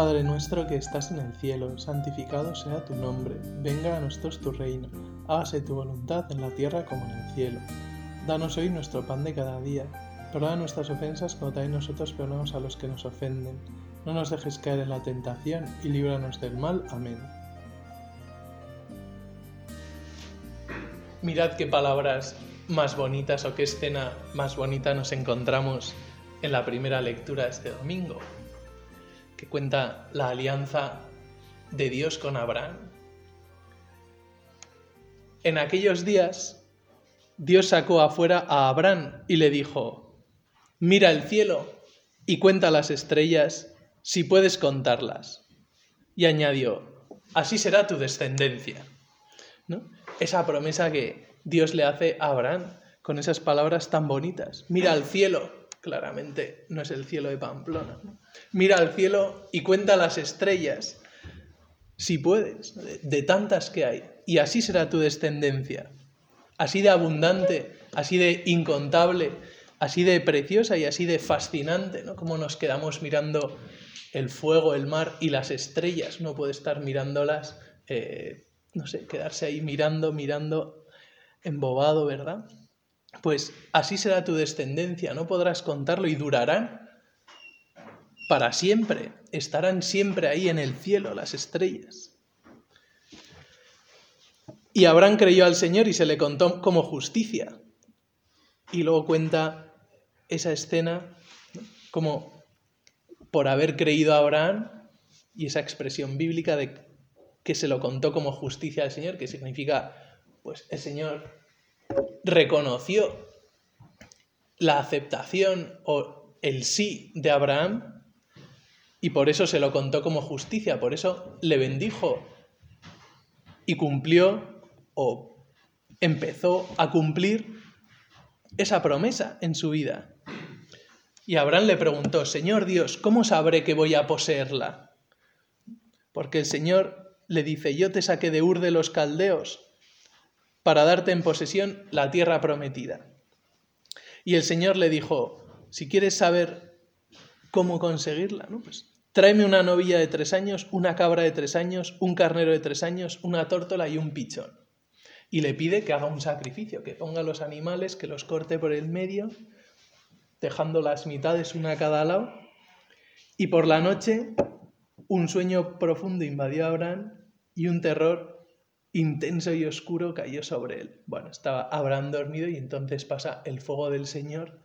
Padre nuestro que estás en el cielo, santificado sea tu nombre, venga a nosotros tu reino, hágase tu voluntad en la tierra como en el cielo. Danos hoy nuestro pan de cada día, perdona nuestras ofensas como también nosotros perdonamos a los que nos ofenden. No nos dejes caer en la tentación y líbranos del mal. Amén. Mirad qué palabras más bonitas o qué escena más bonita nos encontramos en la primera lectura este domingo que cuenta la alianza de Dios con Abraham. En aquellos días, Dios sacó afuera a Abraham y le dijo, mira el cielo y cuenta las estrellas si puedes contarlas. Y añadió, así será tu descendencia. Esa promesa que Dios le hace a Abraham con esas palabras tan bonitas. Mira al cielo claramente no es el cielo de Pamplona. Mira al cielo y cuenta las estrellas, si puedes, de, tantas que hay. Y así será tu descendencia, así de abundante, así de incontable, así de preciosa y así de fascinante, ¿no? Como nos quedamos mirando el fuego, el mar y las estrellas, no puede estar mirándolas, eh, no sé, quedarse ahí mirando, mirando, embobado, ¿verdad? Pues así será tu descendencia, no podrás contarlo y durarán para siempre, estarán siempre ahí en el cielo las estrellas. Y Abraham creyó al Señor y se le contó como justicia. Y luego cuenta esa escena como por haber creído a Abraham y esa expresión bíblica de que se lo contó como justicia al Señor, que significa, pues el Señor reconoció la aceptación o el sí de Abraham y por eso se lo contó como justicia, por eso le bendijo y cumplió o empezó a cumplir esa promesa en su vida. Y Abraham le preguntó, Señor Dios, ¿cómo sabré que voy a poseerla? Porque el Señor le dice, yo te saqué de Ur de los Caldeos para darte en posesión la tierra prometida. Y el Señor le dijo, si quieres saber cómo conseguirla, pues tráeme una novilla de tres años, una cabra de tres años, un carnero de tres años, una tórtola y un pichón. Y le pide que haga un sacrificio, que ponga los animales, que los corte por el medio, dejando las mitades una a cada lado. Y por la noche un sueño profundo invadió a Abraham y un terror intenso y oscuro cayó sobre él. Bueno, estaba Abraham dormido y entonces pasa el fuego del Señor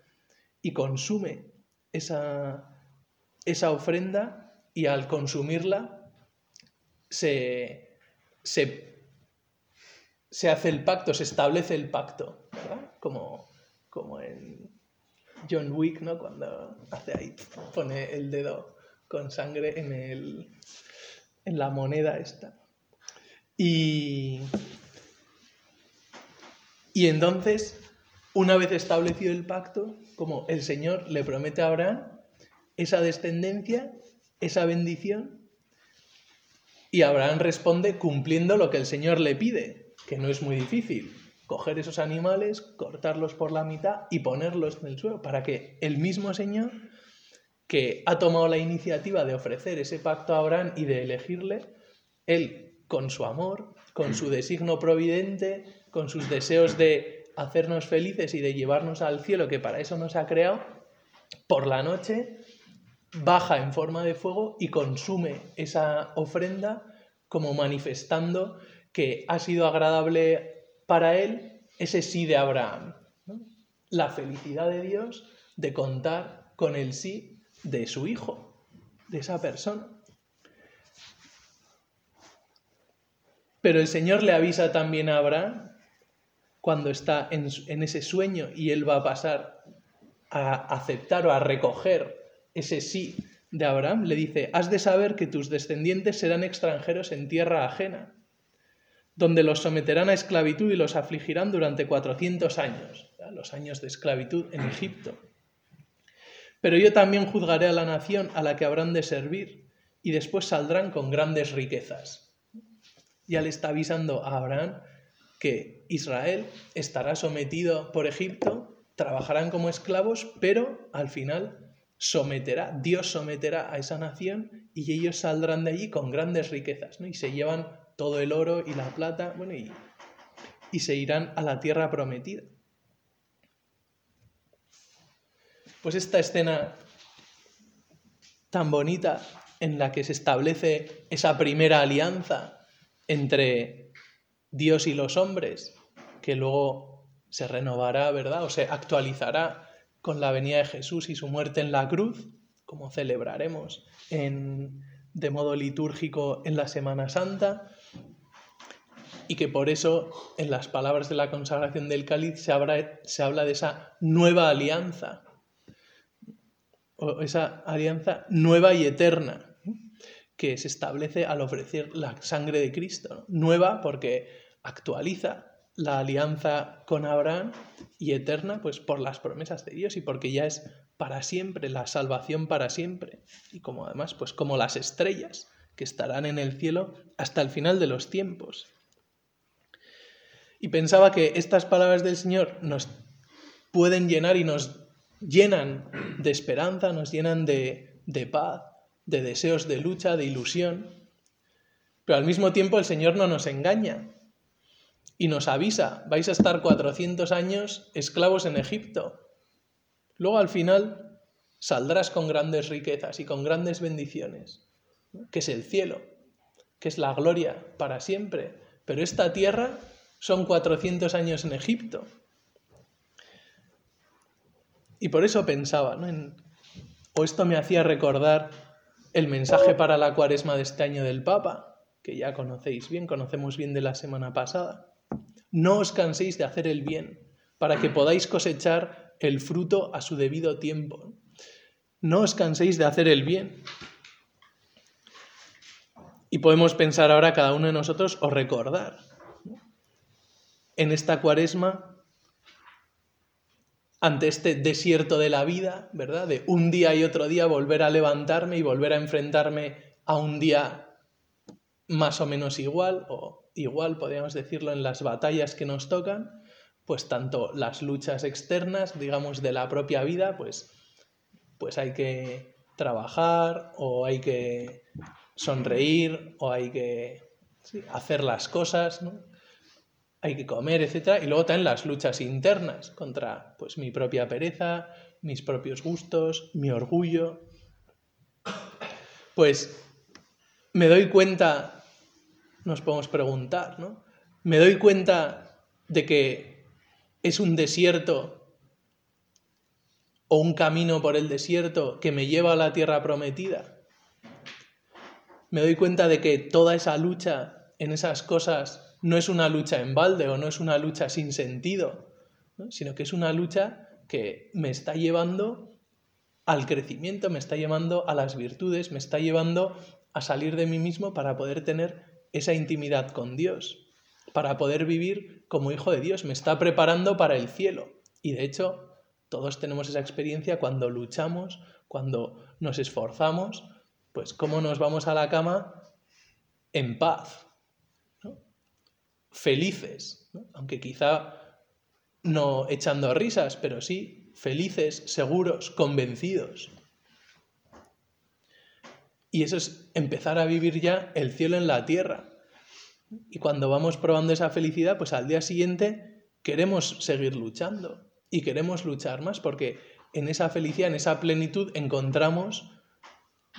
y consume esa, esa ofrenda y al consumirla se, se, se, hace el pacto, se establece el pacto, ¿verdad? Como, como en John Wick, ¿no? Cuando hace ahí, pone el dedo con sangre en, el, en la moneda esta. Y, y entonces, una vez establecido el pacto, como el Señor le promete a Abraham, esa descendencia, esa bendición, y Abraham responde cumpliendo lo que el Señor le pide, que no es muy difícil, coger esos animales, cortarlos por la mitad y ponerlos en el suelo, para que el mismo Señor que ha tomado la iniciativa de ofrecer ese pacto a Abraham y de elegirle, él con su amor, con su designo providente, con sus deseos de hacernos felices y de llevarnos al cielo, que para eso nos ha creado, por la noche baja en forma de fuego y consume esa ofrenda como manifestando que ha sido agradable para él ese sí de Abraham. La felicidad de Dios de contar con el sí de su hijo, de esa persona. Pero el Señor le avisa también a Abraham cuando está en, ese sueño y él va a pasar a aceptar o a recoger ese sí de Abraham, le dice, has de saber que tus descendientes serán extranjeros en tierra ajena, donde los someterán a esclavitud y los afligirán durante 400 años, los años de esclavitud en Egipto. Pero yo también juzgaré a la nación a la que habrán de servir, y después saldrán con grandes riquezas ya le está avisando a Abraham que Israel estará sometido por Egipto, trabajarán como esclavos, pero al final someterá, Dios someterá a esa nación y ellos saldrán de allí con grandes riquezas, ¿no? Y se llevan todo el oro y la plata, bueno, y, y se irán a la tierra prometida. Pues esta escena tan bonita en la que se establece esa primera alianza entre Dios y los hombres, que luego se renovará, ¿verdad? O se actualizará con la venida de Jesús y su muerte en la cruz, como celebraremos de modo litúrgico en la Semana Santa, y que por eso en las palabras de la consagración del cáliz se se habla de esa nueva alianza, o esa alianza nueva y eterna que se establece al ofrecer la sangre de Cristo. Nueva porque actualiza la alianza con Abraham y eterna, pues por las promesas de Dios y porque ya es para siempre, la salvación para siempre. Y como además, pues como las estrellas que estarán en el cielo hasta el final de los tiempos. Y pensaba que estas palabras del Señor nos pueden llenar y nos llenan de esperanza, nos llenan de, de paz, de deseos de lucha, de ilusión. Pero al mismo tiempo el Señor no nos engaña y nos avisa, vais a estar 400 años esclavos en Egipto. Luego al final saldrás con grandes riquezas y con grandes bendiciones, que es el cielo, que es la gloria para siempre. Pero esta tierra son 400 años en Egipto. Y por eso pensaba, ¿no? o esto me hacía recordar el mensaje para la cuaresma de este año del Papa, que ya conocéis bien, conocemos bien de la semana pasada. No os canséis de hacer el bien, para que podáis cosechar el fruto a su debido tiempo. No os canséis de hacer el bien. Y podemos pensar ahora cada uno de nosotros o recordar en esta cuaresma, ante este desierto de la vida, ¿verdad? De un día y otro día volver a levantarme y volver a enfrentarme a un día más o menos igual o igual podríamos decirlo en las batallas que nos tocan, pues tanto las luchas externas, digamos, de la propia vida, pues, pues hay que trabajar o hay que sonreír o hay que hacer las cosas, ¿no? Hay que comer, etc. Y luego también las luchas internas contra pues, mi propia pereza, mis propios gustos, mi orgullo. Pues me doy cuenta nos podemos preguntar, ¿no? Me doy cuenta de que es un desierto o un camino por el desierto que me lleva a la tierra prometida. Me doy cuenta de que toda esa lucha en esas cosas no es una lucha en balde o no es una lucha sin sentido, sino que es una lucha que me está llevando al crecimiento, me está llevando a las virtudes, me está llevando a salir de mí mismo para poder tener esa intimidad con Dios, para poder vivir como hijo de Dios. Me está preparando para el cielo. Y de hecho, todos tenemos esa experiencia cuando luchamos, cuando nos esforzamos, pues cómo nos vamos a la cama en paz, felices, aunque quizá no echando risas, pero sí felices, seguros, convencidos. Y eso es empezar a vivir ya el cielo en la tierra. Y cuando vamos probando esa felicidad, pues al día siguiente queremos seguir luchando y queremos luchar más porque en esa felicidad, en esa plenitud encontramos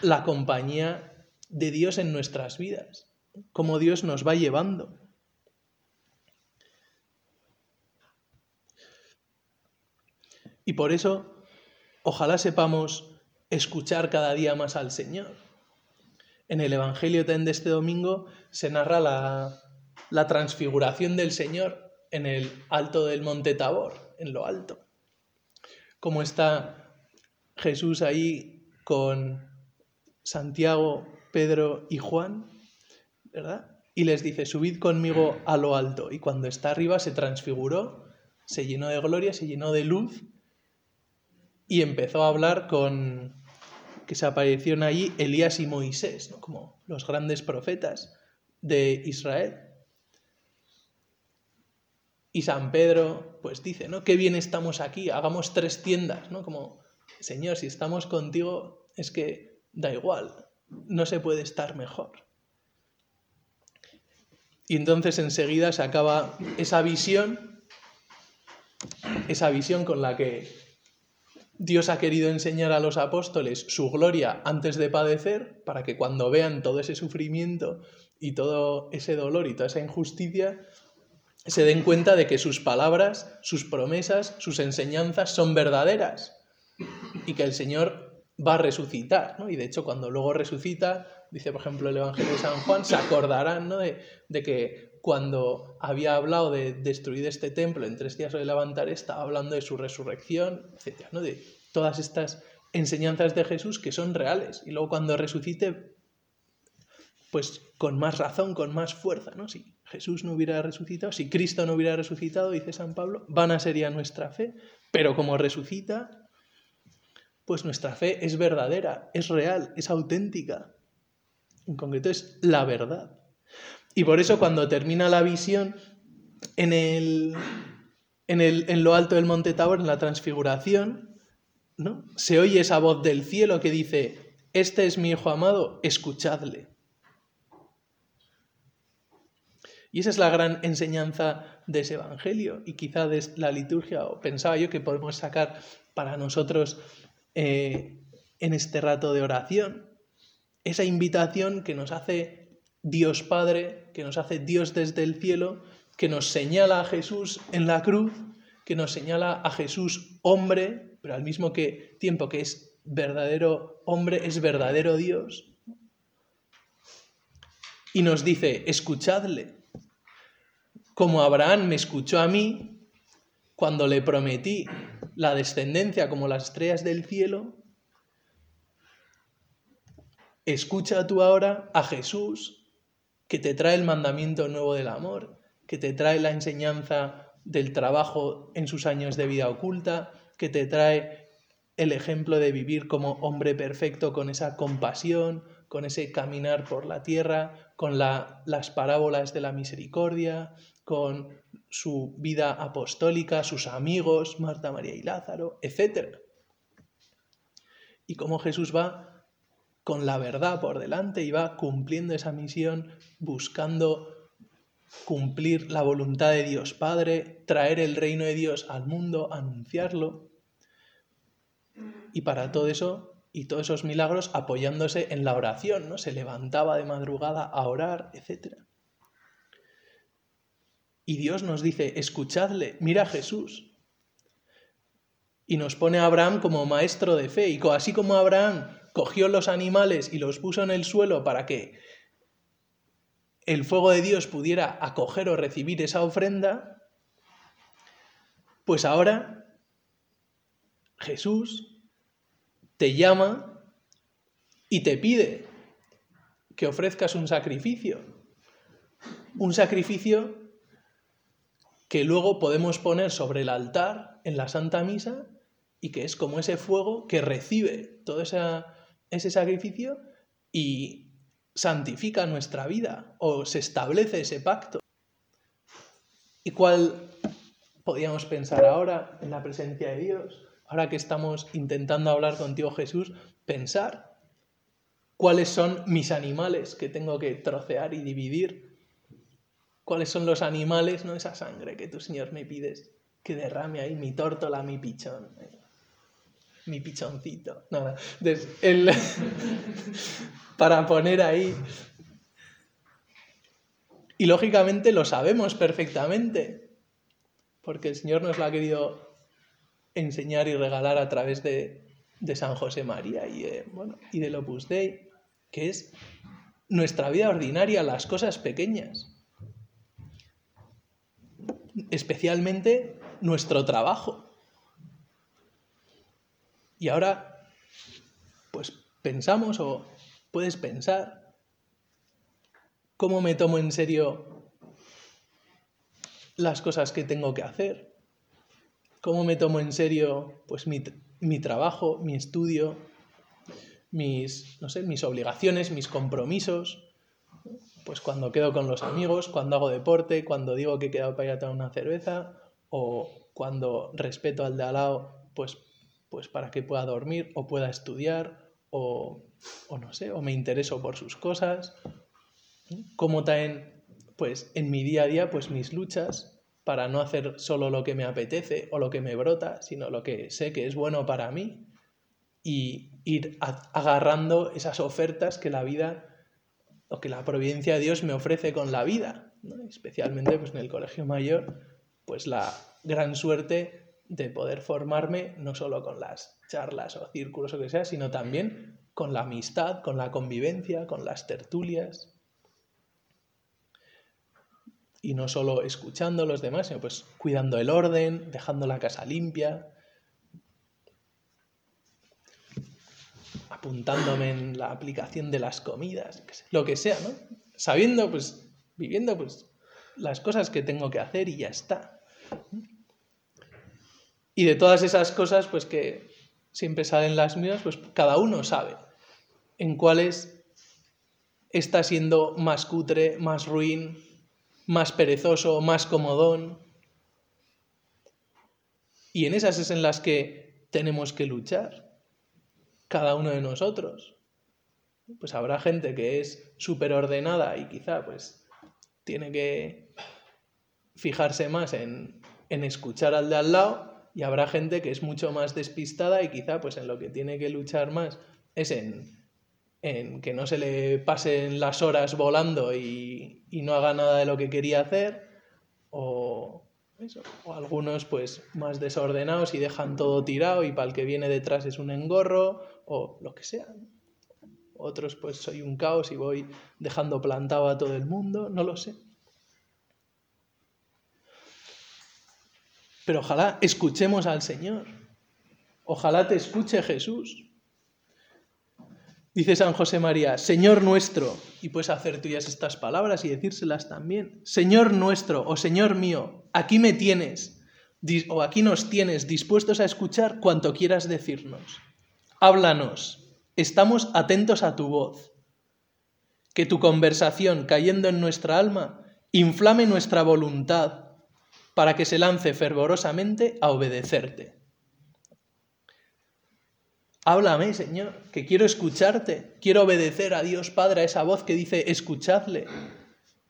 la compañía de Dios en nuestras vidas, cómo Dios nos va llevando. Y por eso, ojalá sepamos escuchar cada día más al Señor en el Evangelio de este domingo se narra la, transfiguración del Señor en el alto del monte Tabor, en lo alto. Cómo está Jesús ahí con Santiago, Pedro y Juan, ¿verdad? Y les dice, subid conmigo a lo alto. Y cuando está arriba se transfiguró, se llenó de gloria, se llenó de luz y empezó a hablar con, que se aparecieron allí Elías y Moisés, como los grandes profetas de Israel. Y San Pedro, pues dice, ¿no? Qué bien estamos aquí, hagamos tres tiendas, ¿no? Como Señor, si estamos contigo, es que da igual, no se puede estar mejor. Y entonces enseguida se acaba esa visión, esa visión con la que Dios ha querido enseñar a los apóstoles su gloria antes de padecer, para que cuando vean todo ese sufrimiento y todo ese dolor y toda esa injusticia, se den cuenta de que sus palabras, sus promesas, sus enseñanzas son verdaderas y que el Señor va a resucitar. ¿no? Y de hecho, cuando luego resucita, dice por ejemplo el Evangelio de San Juan, se acordarán ¿no? de, de que cuando había hablado de destruir este templo en tres días o de levantar, estaba hablando de su resurrección, etc. ¿no? De todas estas enseñanzas de Jesús que son reales. Y luego cuando resucite, pues con más razón, con más fuerza, ¿no? Si Jesús no hubiera resucitado, si Cristo no hubiera resucitado, dice San Pablo, vana sería nuestra fe. Pero como resucita, pues nuestra fe es verdadera, es real, es auténtica. En concreto es la verdad. Y por eso cuando termina la visión en, el, en, el, en lo alto del monte Tabor, en la transfiguración, ¿no? se oye esa voz del cielo que dice, este es mi Hijo amado, escuchadle. Y esa es la gran enseñanza de ese Evangelio y quizá de la liturgia, o pensaba yo que podemos sacar para nosotros eh, en este rato de oración, esa invitación que nos hace Dios Padre, que nos hace Dios desde el cielo, que nos señala a Jesús en la cruz, que nos señala a Jesús hombre, pero al mismo que, tiempo que es verdadero hombre, es verdadero Dios. Y nos dice, escuchadle, como Abraham me escuchó a mí cuando le prometí la descendencia como las estrellas del cielo, escucha tú ahora a Jesús que te trae el mandamiento nuevo del amor, que te trae la enseñanza del trabajo en sus años de vida oculta, que te trae el ejemplo de vivir como hombre perfecto con esa compasión, con ese caminar por la tierra, con las parábolas de la misericordia, con su vida apostólica, sus amigos, Marta, María y Lázaro, etc. Y cómo Jesús va con la verdad por delante y va cumpliendo esa misión, buscando cumplir la voluntad de Dios Padre, traer el reino de Dios al mundo, anunciarlo. Y para todo eso y todos esos milagros apoyándose en la oración, ¿no? Se levantaba de madrugada a orar, etc. Y Dios nos dice, escuchadle, mira a Jesús. Y nos pone a Abraham como maestro de fe. Y así como Abraham cogió los animales y los puso en el suelo para que el fuego de Dios pudiera acoger o recibir esa ofrenda, pues ahora Jesús te llama y te pide que ofrezcas un sacrificio. Un sacrificio que luego podemos poner sobre el altar en la Santa Misa y que es como ese fuego que recibe toda esa ese sacrificio y santifica nuestra vida o se establece ese pacto. ¿Y cuál podríamos pensar ahora en la presencia de Dios? Ahora que estamos intentando hablar contigo Jesús, pensar cuáles son mis animales que tengo que trocear y dividir. ¿Cuáles son los animales, no esa sangre que tú, Señor, me pides que derrame ahí mi tórtola, mi pichón? Mi pichoncito. No, para poner ahí. Y lógicamente lo sabemos perfectamente, porque el Señor nos lo ha querido enseñar y regalar a través de, San José María y, de, bueno, y del Opus Dei, que es nuestra vida ordinaria, las cosas pequeñas. Especialmente nuestro trabajo. Y ahora, pues pensamos o puedes pensar cómo me tomo en serio las cosas que tengo que hacer, cómo me tomo en serio pues mi, mi trabajo, mi estudio, mis, no sé, mis obligaciones, mis compromisos, pues cuando quedo con los amigos, cuando hago deporte, cuando digo que he quedado para ir a tomar una cerveza o cuando respeto al de al lado, pues pues para que pueda dormir o pueda estudiar o, o no sé, o me intereso por sus cosas. Como también, pues en mi día a día, pues mis luchas para no hacer solo lo que me apetece o lo que me brota, sino lo que sé que es bueno para mí y ir agarrando esas ofertas que la vida o que la providencia de Dios me ofrece con la vida, especialmente pues, en el colegio mayor, pues la gran suerte de poder formarme no solo con las charlas o círculos o que sea, sino también con la amistad, con la convivencia, con las tertulias. Y no solo escuchando a los demás, sino pues cuidando el orden, dejando la casa limpia, apuntándome en la aplicación de las comidas, lo que sea, ¿no? Sabiendo, pues, viviendo, pues, las cosas que tengo que hacer y ya está. Y de todas esas cosas, pues que siempre salen las mías, pues cada uno sabe en cuáles está siendo más cutre, más ruin, más perezoso, más comodón. Y en esas es en las que tenemos que luchar cada uno de nosotros. Pues habrá gente que es súper ordenada y quizá pues tiene que fijarse más en, en escuchar al de al lado y habrá gente que es mucho más despistada y quizá pues en lo que tiene que luchar más es en, en que no se le pasen las horas volando y, y, no haga nada de lo que quería hacer o, eso, o algunos pues más desordenados y dejan todo tirado y para el que viene detrás es un engorro o lo que sea. Otros pues soy un caos y voy dejando plantado a todo el mundo, no lo sé. Pero ojalá escuchemos al Señor. Ojalá te escuche Jesús. Dice San José María, Señor nuestro, y puedes hacer tuyas estas palabras y decírselas también. Señor nuestro o Señor mío, aquí me tienes, o aquí nos tienes dispuestos a escuchar cuanto quieras decirnos. Háblanos, estamos atentos a tu voz. Que tu conversación, cayendo en nuestra alma, inflame nuestra voluntad para que se lance fervorosamente a obedecerte. Háblame, Señor, que quiero escucharte, quiero obedecer a Dios Padre, a esa voz que dice, escuchadle.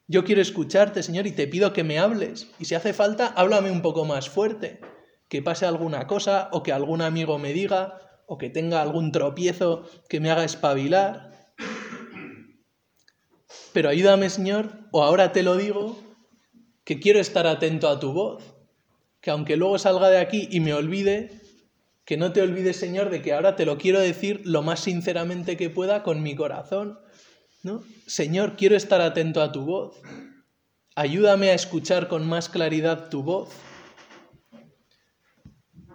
Yo quiero escucharte, Señor, y te pido que me hables. Y si hace falta, háblame un poco más fuerte, que pase alguna cosa o que algún amigo me diga o que tenga algún tropiezo que me haga espabilar. Pero ayúdame, Señor, o ahora te lo digo, que quiero estar atento a tu voz, que aunque luego salga de aquí y me olvide, que no te olvides, Señor, de que ahora te lo quiero decir lo más sinceramente que pueda con mi corazón. ¿no? Señor, quiero estar atento a tu voz. Ayúdame a escuchar con más claridad tu voz.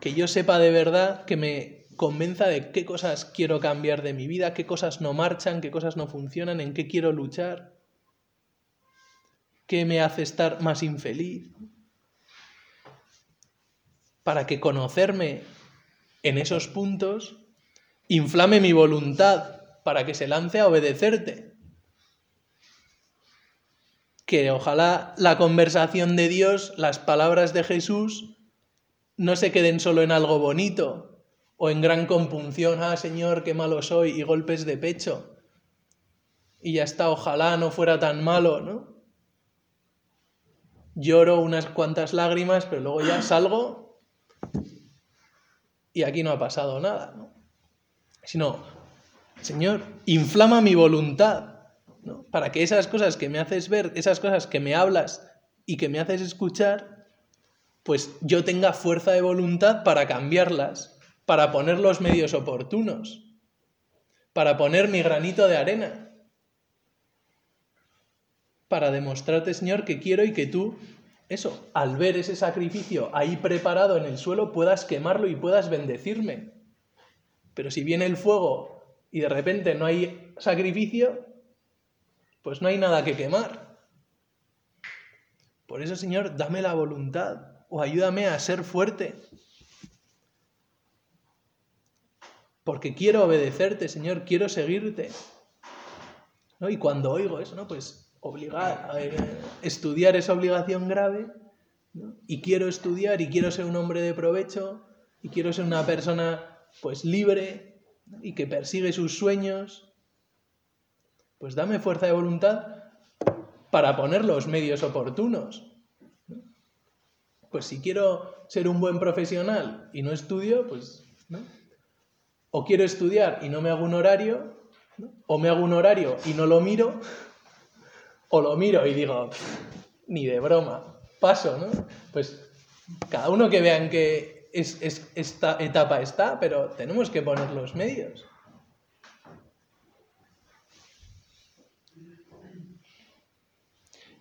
Que yo sepa de verdad que me convenza de qué cosas quiero cambiar de mi vida, qué cosas no marchan, qué cosas no funcionan, en qué quiero luchar, qué me hace estar más infeliz. Para que conocerme en esos puntos inflame mi voluntad para que se lance a obedecerte. Que ojalá la conversación de Dios, las palabras de Jesús, no se queden solo en algo bonito, o en gran compunción, ah Señor, qué malo soy, y golpes de pecho. Y ya está, ojalá no fuera tan malo, ¿no? Lloro unas cuantas lágrimas, pero luego ya salgo y aquí no ha pasado nada, ¿no? Sino, Señor, inflama mi voluntad, ¿no? Para que esas cosas que me haces ver, esas cosas que me hablas y que me haces escuchar, pues yo tenga fuerza de voluntad para cambiarlas para poner los medios oportunos, para poner mi granito de arena, para demostrarte, Señor, que quiero y que tú, eso, al ver ese sacrificio ahí preparado en el suelo, puedas quemarlo y puedas bendecirme. Pero si viene el fuego y de repente no hay sacrificio, pues no hay nada que quemar. Por eso, Señor, dame la voluntad o ayúdame a ser fuerte, porque quiero obedecerte, Señor, quiero seguirte. ¿No? Y cuando oigo eso, ¿no? Pues obligar, a estudiar es obligación grave, y quiero estudiar y quiero ser un hombre de provecho, y quiero ser una persona pues libre y que persigue sus sueños, pues dame fuerza de voluntad para poner los medios oportunos. Pues si quiero ser un buen profesional y no estudio, pues ¿no? o quiero estudiar y no me hago un horario, o me hago un horario y no lo miro, o lo miro y digo, ni de broma, paso, ¿no? Pues cada uno que vea en qué es, esta etapa está, pero tenemos que poner los medios.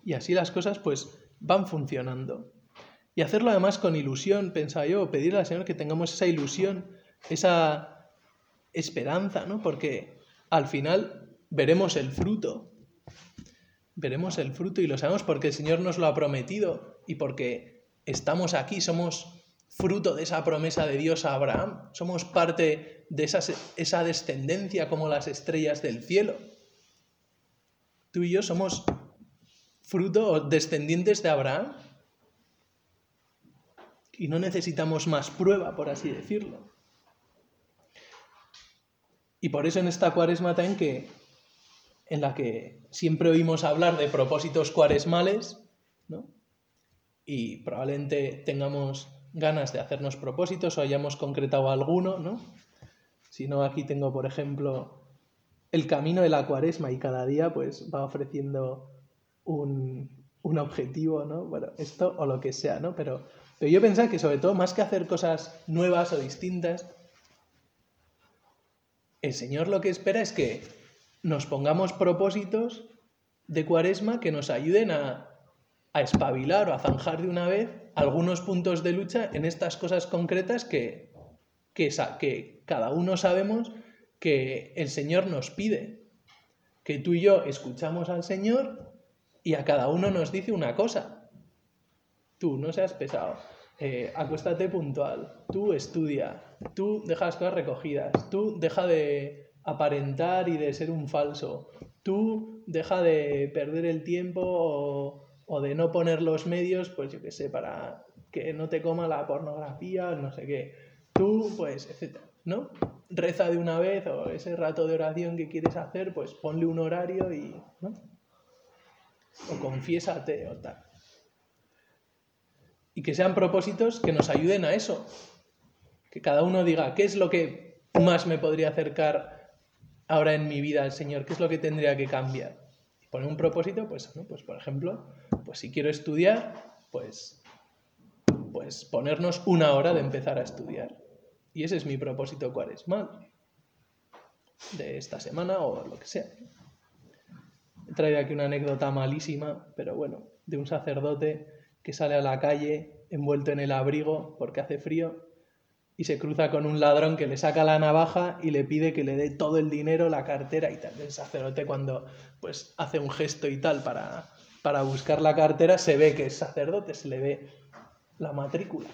Y así las cosas pues van funcionando. Y hacerlo además con ilusión, pensaba yo, pedirle al Señor que tengamos esa ilusión, esa esperanza, ¿no? Porque al final veremos el fruto. Veremos el fruto y lo sabemos porque el Señor nos lo ha prometido y porque estamos aquí, somos fruto de esa promesa de Dios a Abraham, somos parte de esa, esa descendencia como las estrellas del cielo. Tú y yo somos fruto o descendientes de Abraham y no necesitamos más prueba, por así decirlo. Y por eso en esta cuaresma también que, en la que siempre oímos hablar de propósitos cuaresmales, ¿no? y probablemente tengamos ganas de hacernos propósitos o hayamos concretado alguno, ¿no? Si no, aquí tengo, por ejemplo, el camino de la cuaresma y cada día pues va ofreciendo un, un objetivo, ¿no? Bueno, esto o lo que sea, ¿no? Pero, pero yo pensaba que sobre todo, más que hacer cosas nuevas o distintas, el Señor lo que espera es que nos pongamos propósitos de cuaresma que nos ayuden a, espabilar o a zanjar de una vez algunos puntos de lucha en estas cosas concretas que, que, que cada uno sabemos que el Señor nos pide. Que tú y yo escuchamos al Señor y a cada uno nos dice una cosa. Tú no seas pesado. Eh, acuéstate puntual, tú estudia, tú deja las cosas recogidas, tú deja de aparentar y de ser un falso, tú deja de perder el tiempo o, de no poner los medios, pues yo qué sé, para que no te coma la pornografía, no sé qué, tú, pues, etcétera, ¿no? Reza de una vez o ese rato de oración que quieres hacer, pues ponle un horario y, ¿no? O confiésate o tal y que sean propósitos que nos ayuden a eso. Que cada uno diga, ¿qué es lo que más me podría acercar ahora en mi vida al Señor? ¿Qué es lo que tendría que cambiar? Poner un propósito, pues, pues por ejemplo, pues si quiero estudiar, pues, pues ponernos una hora de empezar a estudiar. Y ese es mi propósito cuaresmal de esta semana o lo que sea. He traído aquí una anécdota malísima, pero bueno, de un sacerdote que sale a la calle envuelto en el abrigo porque hace frío y se cruza con un ladrón que le saca la navaja y le pide que le dé todo el dinero, la cartera y tal. El sacerdote cuando pues hace un gesto y tal para, para buscar la cartera se ve que es sacerdote, se le ve la matrícula.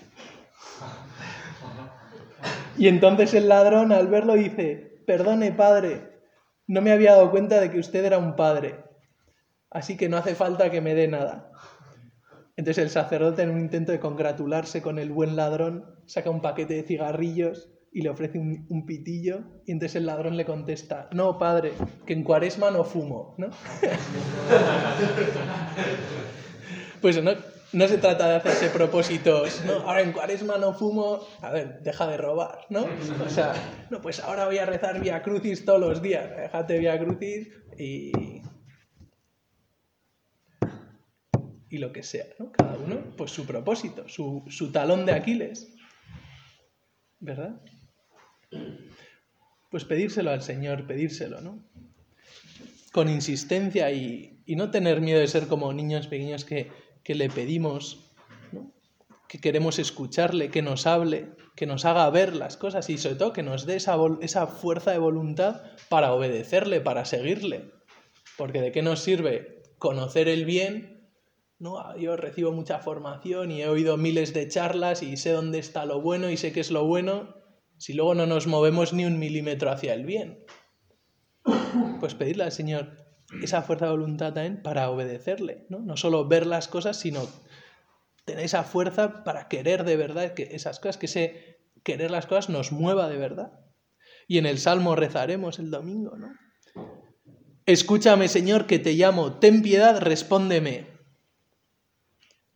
Y entonces el ladrón al verlo dice, perdone padre, no me había dado cuenta de que usted era un padre, así que no hace falta que me dé nada. Entonces el sacerdote, en un intento de congratularse con el buen ladrón, saca un paquete de cigarrillos y le ofrece un, pitillo. Y entonces el ladrón le contesta, no, padre, que en cuaresma no fumo, ¿no? pues no, no se trata de hacerse propósitos, ¿no? Ahora en cuaresma no fumo, a ver, deja de robar, ¿no? O sea, no, pues ahora voy a rezar Via Crucis todos los días, déjate Via Crucis y y lo que sea, ¿no? Cada uno, pues su propósito, su, talón de Aquiles, ¿verdad? Pues pedírselo al Señor, pedírselo, ¿no? Con insistencia y, no tener miedo de ser como niños pequeños que, le pedimos, que queremos escucharle, que nos hable, que nos haga ver las cosas y sobre todo que nos dé esa, esa fuerza de voluntad para obedecerle, para seguirle. Porque de qué nos sirve conocer el bien ¿no? Ah, yo recibo mucha formación y he oído miles de charlas y sé dónde está lo bueno y sé qué es lo bueno, si luego no nos movemos ni un milímetro hacia el bien. Pues pedirle al Señor esa fuerza de voluntad también para obedecerle, ¿no? No solo ver las cosas, sino tener esa fuerza para querer de verdad que esas cosas, que ese, querer las cosas nos mueva de verdad. Y en el Salmo rezaremos el domingo, ¿no? Escúchame, Señor, que te llamo, ten piedad, respóndeme.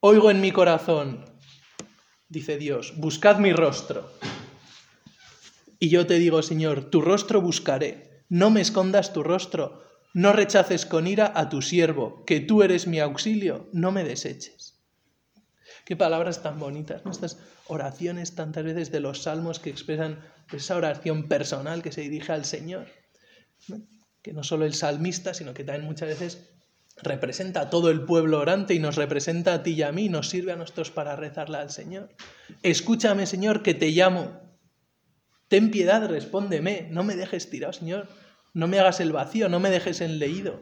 Oigo en mi corazón, dice Dios, buscad mi rostro. Y yo te digo, Señor, tu rostro buscaré, no me escondas tu rostro, no rechaces con ira a tu siervo, que tú eres mi auxilio, no me deseches. Qué palabras tan bonitas, Estas oraciones tantas veces de los salmos que expresan esa oración personal que se dirige al Señor que no solo el salmista, sino que también muchas veces representa a todo el pueblo orante y nos representa a ti y a mí, nos sirve a nosotros para rezarle al Señor. Escúchame, Señor, que te llamo. Ten piedad, respóndeme, no me dejes tirado, Señor. No me hagas el vacío, no me dejes en leído.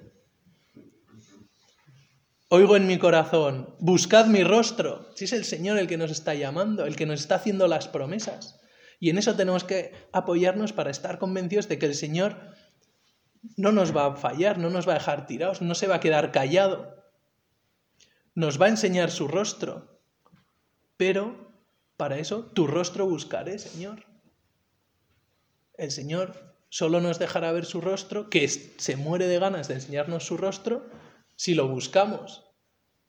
Oigo en mi corazón, buscad mi rostro. Si es el Señor el que nos está llamando, el que nos está haciendo las promesas. Y en eso tenemos que apoyarnos para estar convencidos de que el Señor no nos va a fallar, no nos va a dejar tirados, no se va a quedar callado. Nos va a enseñar su rostro. Pero para eso tu rostro buscaré, Señor. El Señor solo nos dejará ver su rostro, que se muere de ganas de enseñarnos su rostro, si lo buscamos.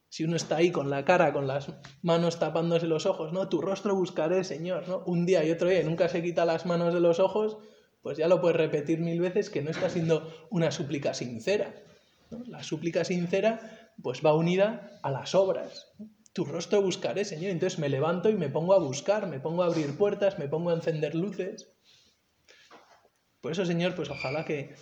Si uno está ahí con la cara, con las manos tapándose los ojos, ¿no? Tu rostro buscaré, Señor, ¿no? Un día y otro día nunca se quita las manos de los ojos, pues ya lo puedes repetir mil veces que no está siendo una súplica sincera. La súplica sincera pues va unida a las obras. Tu rostro buscaré, Señor. Entonces me levanto y me pongo a buscar, me pongo a abrir puertas, me pongo a encender luces. Por eso, Señor, pues ojalá que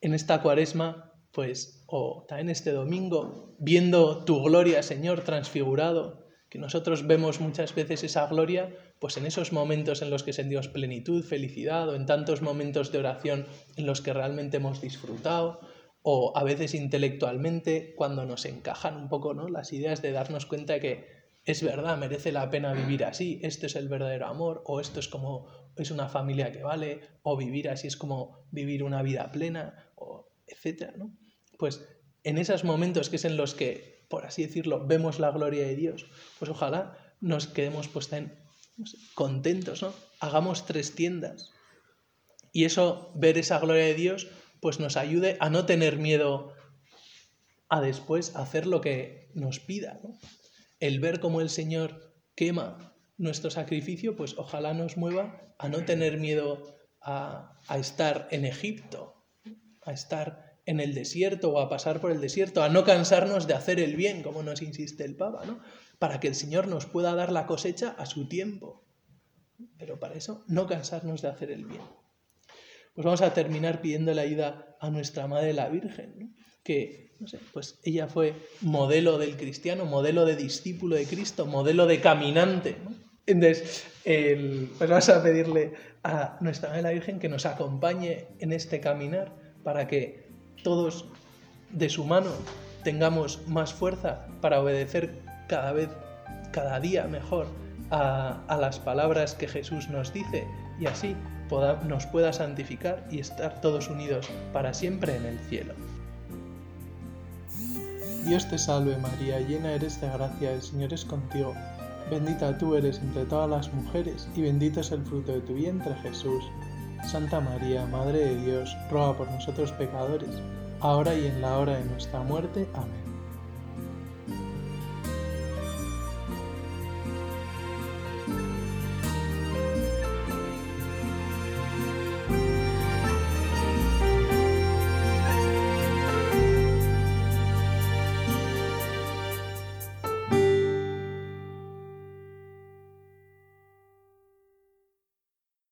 en esta cuaresma, pues, o también este domingo, viendo tu gloria, Señor, transfigurado, que nosotros vemos muchas veces esa gloria, pues en esos momentos en los que sentimos plenitud, felicidad, o en tantos momentos de oración en los que realmente hemos disfrutado, o a veces intelectualmente, cuando nos encajan un poco ¿no? las ideas de darnos cuenta que es verdad, merece la pena vivir así, esto es el verdadero amor, o esto es como es una familia que vale, o vivir así es como vivir una vida plena, o etcétera, ¿no? Pues en esos momentos que es en los que por así decirlo, vemos la gloria de Dios, pues ojalá nos quedemos pues contentos, ¿no? Hagamos tres tiendas. Y eso, ver esa gloria de Dios, pues nos ayude a no tener miedo a después hacer lo que nos pida. El ver cómo el Señor quema nuestro sacrificio, pues ojalá nos mueva a no tener miedo a, a estar en Egipto, a estar en el desierto o a pasar por el desierto, a no cansarnos de hacer el bien, como nos insiste el Papa, ¿no? Para que el Señor nos pueda dar la cosecha a su tiempo. Pero para eso, no cansarnos de hacer el bien. Pues vamos a terminar pidiendo la ayuda a nuestra Madre la Virgen, que, no sé, pues ella fue modelo del cristiano, modelo de discípulo de Cristo, modelo de caminante. Entonces, pues vamos a pedirle a nuestra Madre la Virgen que nos acompañe en este caminar para que todos de su mano tengamos más fuerza para obedecer cada vez, cada día mejor a, las palabras que Jesús nos dice y así nos pueda santificar y estar todos unidos para siempre en el cielo. Dios te salve María, llena eres de gracia, el Señor es contigo. Bendita tú eres entre todas las mujeres y bendito es el fruto de tu vientre Jesús. Santa María, Madre de Dios, ruega por nosotros pecadores, ahora y en la hora de nuestra muerte. Amén.